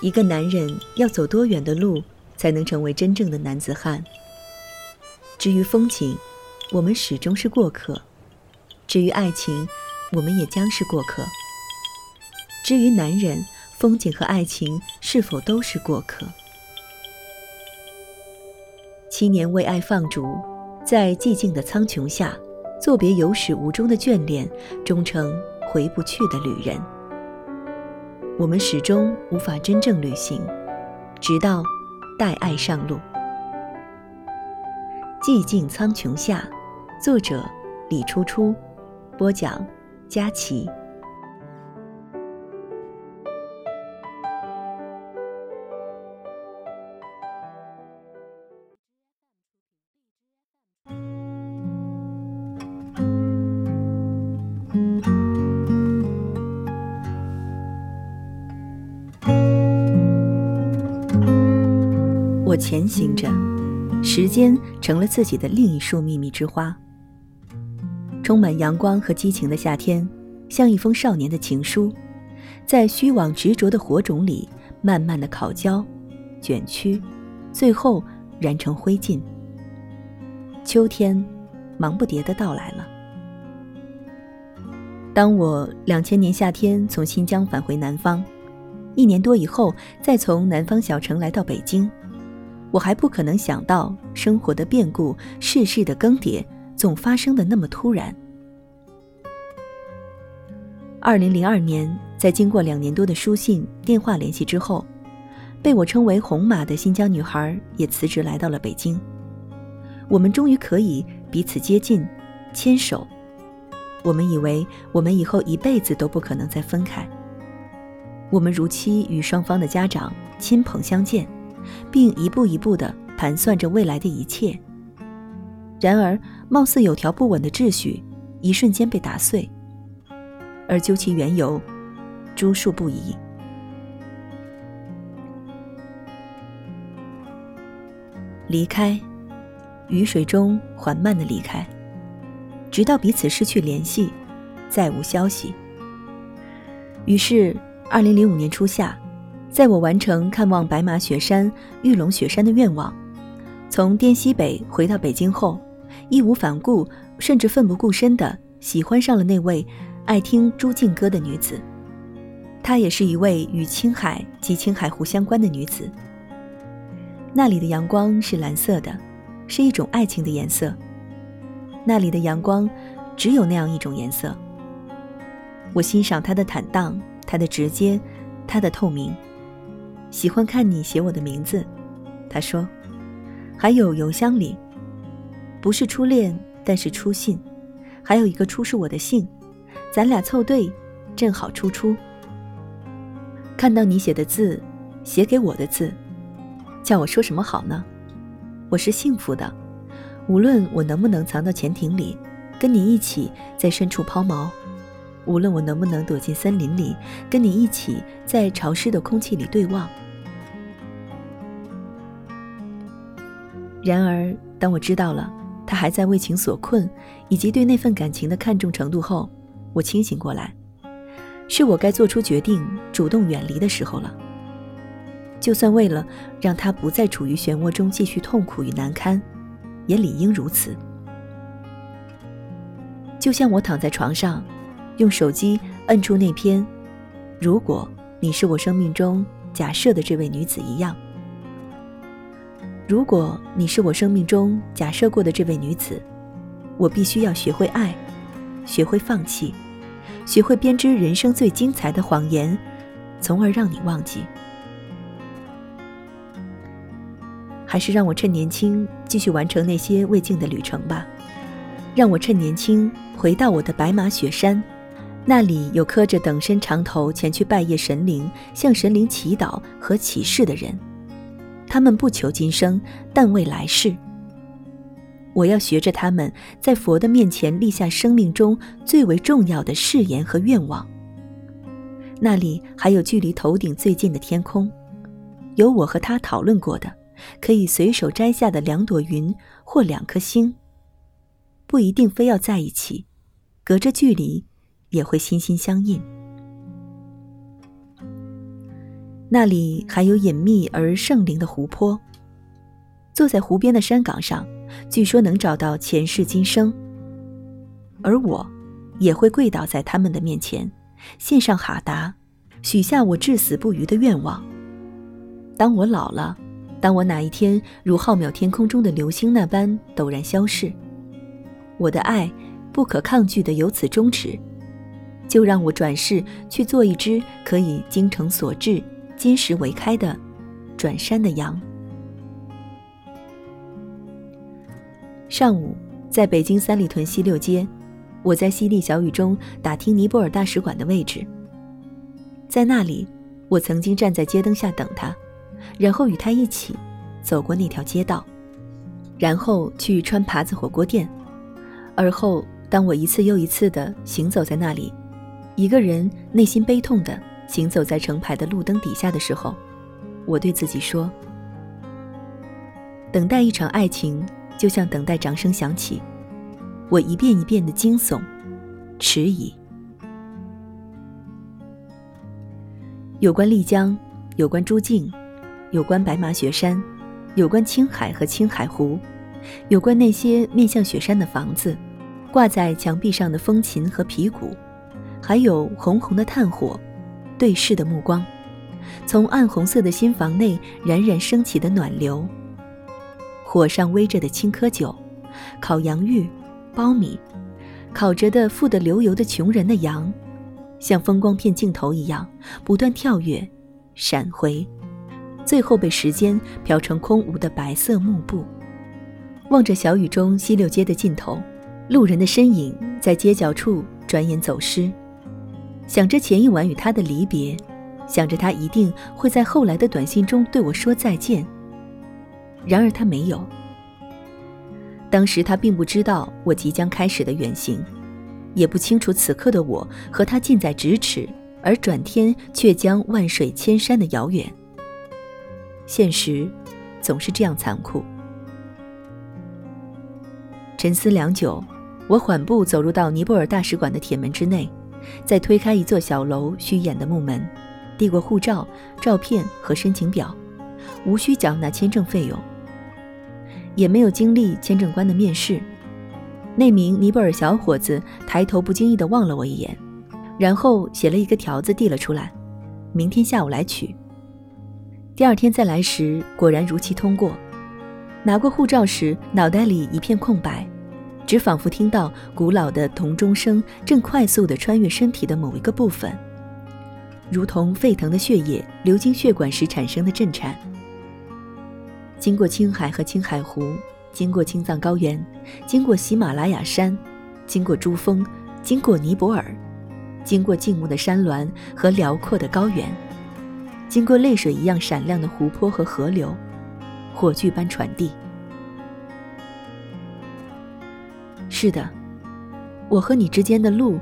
一个男人要走多远的路，才能成为真正的男子汉？至于风景，我们始终是过客；至于爱情，我们也将是过客。至于男人，风景和爱情是否都是过客？七年为爱放逐，在寂静的苍穹下，作别有始无终的眷恋，终成回不去的旅人。我们始终无法真正旅行，直到带爱上路。寂静苍穹下，作者李初初，播讲佳琪。前行着，时间成了自己的另一束秘密之花。充满阳光和激情的夏天，像一封少年的情书，在虚妄执着的火种里，慢慢的烤焦、卷曲，最后燃成灰烬。秋天，忙不迭的到来了。当我两千年夏天从新疆返回南方，一年多以后，再从南方小城来到北京。我还不可能想到，生活的变故、世事的更迭，总发生的那么突然。二零零二年，在经过两年多的书信、电话联系之后，被我称为“红马”的新疆女孩也辞职来到了北京。我们终于可以彼此接近、牵手。我们以为我们以后一辈子都不可能再分开。我们如期与双方的家长、亲朋相见。并一步一步地盘算着未来的一切。然而，貌似有条不紊的秩序，一瞬间被打碎。而究其缘由，诸数不一。离开，雨水中缓慢的离开，直到彼此失去联系，再无消息。于是，二零零五年初夏。在我完成看望白马雪山、玉龙雪山的愿望，从滇西北回到北京后，义无反顾，甚至奋不顾身地喜欢上了那位爱听朱静歌的女子。她也是一位与青海及青海湖相关的女子。那里的阳光是蓝色的，是一种爱情的颜色。那里的阳光只有那样一种颜色。我欣赏她的坦荡，她的直接，她的透明。喜欢看你写我的名字，他说，还有邮箱里，不是初恋，但是初信，还有一个初是我的姓，咱俩凑对，正好初初。看到你写的字，写给我的字，叫我说什么好呢？我是幸福的，无论我能不能藏到潜艇里，跟你一起在深处抛锚。无论我能不能躲进森林里，跟你一起在潮湿的空气里对望。然而，当我知道了他还在为情所困，以及对那份感情的看重程度后，我清醒过来，是我该做出决定，主动远离的时候了。就算为了让他不再处于漩涡中继续痛苦与难堪，也理应如此。就像我躺在床上。用手机摁出那篇“如果你是我生命中假设的这位女子一样”。如果你是我生命中假设过的这位女子，我必须要学会爱，学会放弃，学会编织人生最精彩的谎言，从而让你忘记。还是让我趁年轻继续完成那些未尽的旅程吧。让我趁年轻回到我的白马雪山。那里有磕着等身长头前去拜谒神灵、向神灵祈祷和起誓的人，他们不求今生，但为来世。我要学着他们在佛的面前立下生命中最为重要的誓言和愿望。那里还有距离头顶最近的天空，有我和他讨论过的，可以随手摘下的两朵云或两颗星。不一定非要在一起，隔着距离。也会心心相印。那里还有隐秘而圣灵的湖泊。坐在湖边的山岗上，据说能找到前世今生。而我，也会跪倒在他们的面前，献上哈达，许下我至死不渝的愿望。当我老了，当我哪一天如浩渺天空中的流星那般陡然消逝，我的爱不可抗拒的由此终止，就让我转世去做一只可以精诚所至、金石为开的转山的羊。上午，在北京三里屯西六街。我在淅沥小雨中打听尼泊尔大使馆的位置。在那里，我曾经站在街灯下等他，然后与他一起走过那条街道，然后去川耙子火锅店。而后，当我一次又一次地行走在那里，一个人内心悲痛的行走在成排的路灯底下的时候，我对自己说：“等待一场爱情，就像等待掌声响起。”我一遍一遍的惊悚、迟疑。有关丽江，有关朱静，有关白马雪山，有关青海和青海湖，有关那些面向雪山的房子，挂在墙壁上的风琴和皮鼓，还有红红的炭火，对视的目光，从暗红色的新房内冉冉升起的暖流，火上煨着的青稞酒，烤洋芋。苞米，烤着的富得流油的穷人的羊，像风光片镜头一样不断跳跃、闪回，最后被时间漂成空无的白色幕布。望着小雨中西六街的尽头，路人的身影在街角处转眼走失，想着前一晚与他的离别，想着他一定会在后来的短信中对我说再见。然而他没有。当时他并不知道我即将开始的远行，也不清楚此刻的我和他近在咫尺，而转天却将万水千山的遥远。现实，总是这样残酷。沉思良久，我缓步走入到尼泊尔大使馆的铁门之内，再推开一座小楼虚掩的木门，递过护照、照片和申请表，无需缴纳签证费用。也没有经历签证官的面试，那名尼泊尔小伙子抬头不经意地望了我一眼，然后写了一个条子递了出来：“明天下午来取。”第二天再来时，果然如期通过。拿过护照时，脑袋里一片空白，只仿佛听到古老的铜钟声正快速地穿越身体的某一个部分，如同沸腾的血液流经血管时产生的震颤。经过青海和青海湖，经过青藏高原，经过喜马拉雅山，经过珠峰，经过尼泊尔，经过静穆的山峦和辽阔的高原，经过泪水一样闪亮的湖泊和河流，火炬般传递。是的，我和你之间的路，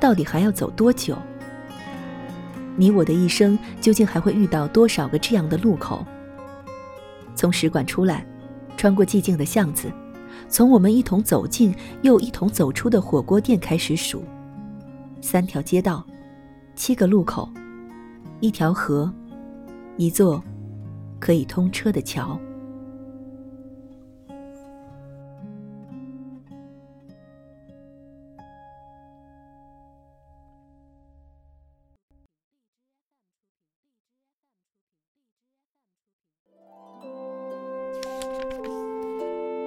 到底还要走多久？你我的一生究竟还会遇到多少个这样的路口？从使馆出来，穿过寂静的巷子，从我们一同走进又一同走出的火锅店开始数，三条街道，七个路口，一条河，一座可以通车的桥。